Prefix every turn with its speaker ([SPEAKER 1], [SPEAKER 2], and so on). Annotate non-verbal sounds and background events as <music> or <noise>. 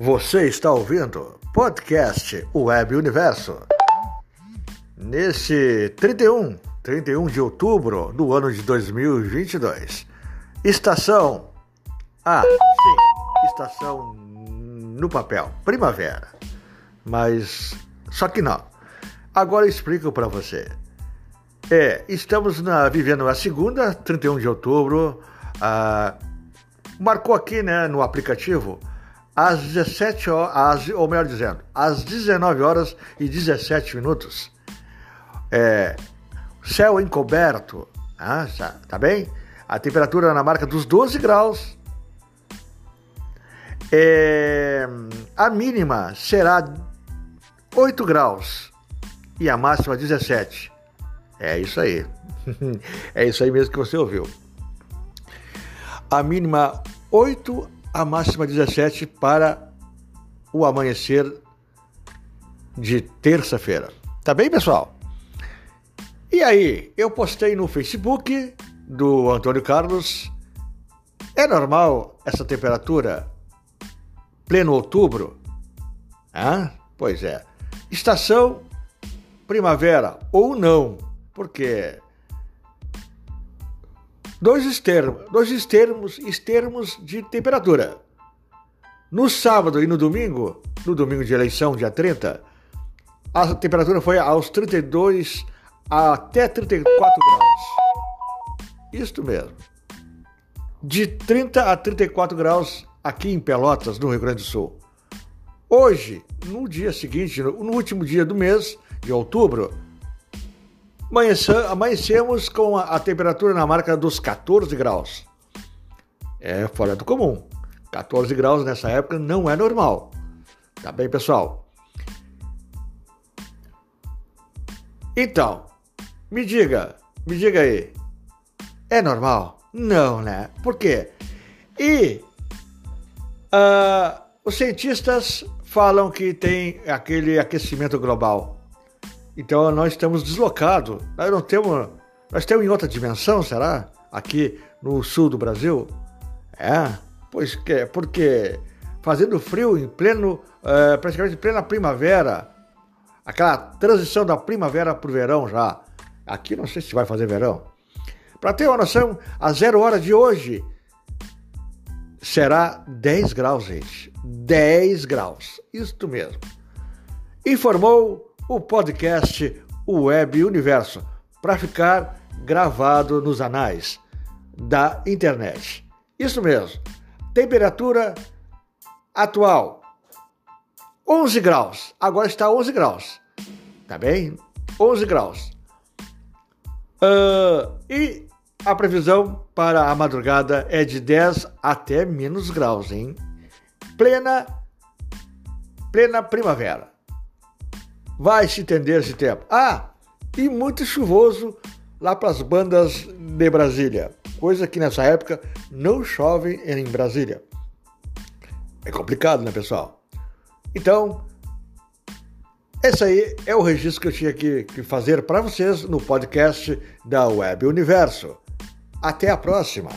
[SPEAKER 1] Você está ouvindo podcast Web Universo. Nesse 31, 31 de outubro do ano de 2022. Estação. Ah, sim, estação no papel, primavera. Mas só que não. Agora eu explico para você. É, estamos na, vivendo a segunda, 31 de outubro. Ah, marcou aqui né, no aplicativo às 17 horas, ou melhor dizendo, às 19 horas e 17 minutos. É, céu encoberto, ah, tá, tá bem? A temperatura na marca dos 12 graus. É, a mínima será 8 graus e a máxima 17. É isso aí. <laughs> é isso aí mesmo que você ouviu. A mínima 8, a máxima 17 para o amanhecer de terça-feira. Tá bem, pessoal? E aí, eu postei no Facebook do Antônio Carlos. É normal essa temperatura? Pleno outubro? Ah, pois é. Estação primavera ou não, porque dois extermos, dois extermos, extermos de temperatura. No sábado e no domingo, no domingo de eleição, dia 30, a temperatura foi aos 32 até 34 graus. Isto mesmo. De 30 a 34 graus aqui em Pelotas, no Rio Grande do Sul. Hoje, no dia seguinte, no último dia do mês de outubro, amanhecemos com a, temperatura na marca dos 14 graus. É fora do comum. 14 graus nessa época não é normal. Tá bem, pessoal? Então, me diga, me diga aí. É normal? Não, né? Por quê? E uh, os cientistas falam que tem aquele aquecimento global. Então nós estamos deslocados. Nós não temos. Nós estamos em outra dimensão, será? Aqui no sul do Brasil? É, pois que, porque fazendo frio em pleno, é, praticamente em plena primavera, aquela transição da primavera para o verão já. Aqui não sei se vai fazer verão. Para ter uma noção, a zero hora de hoje será 10 graus, gente. 10 graus. Isto mesmo. Informou o podcast Web Universo, para ficar gravado nos anais da internet. Isso mesmo. Temperatura atual 11 graus. Agora está 11 graus. Tá bem? 11 graus. Uh, e a previsão para a madrugada é de 10 até menos graus, hein? Plena plena primavera vai se estender esse tempo. Ah, e muito chuvoso lá para as bandas de Brasília, coisa que nessa época não chove em Brasília. É complicado, né, pessoal? Então, esse aí é o registro que eu tinha que, que fazer para vocês no podcast da Web Universo. Até a próxima!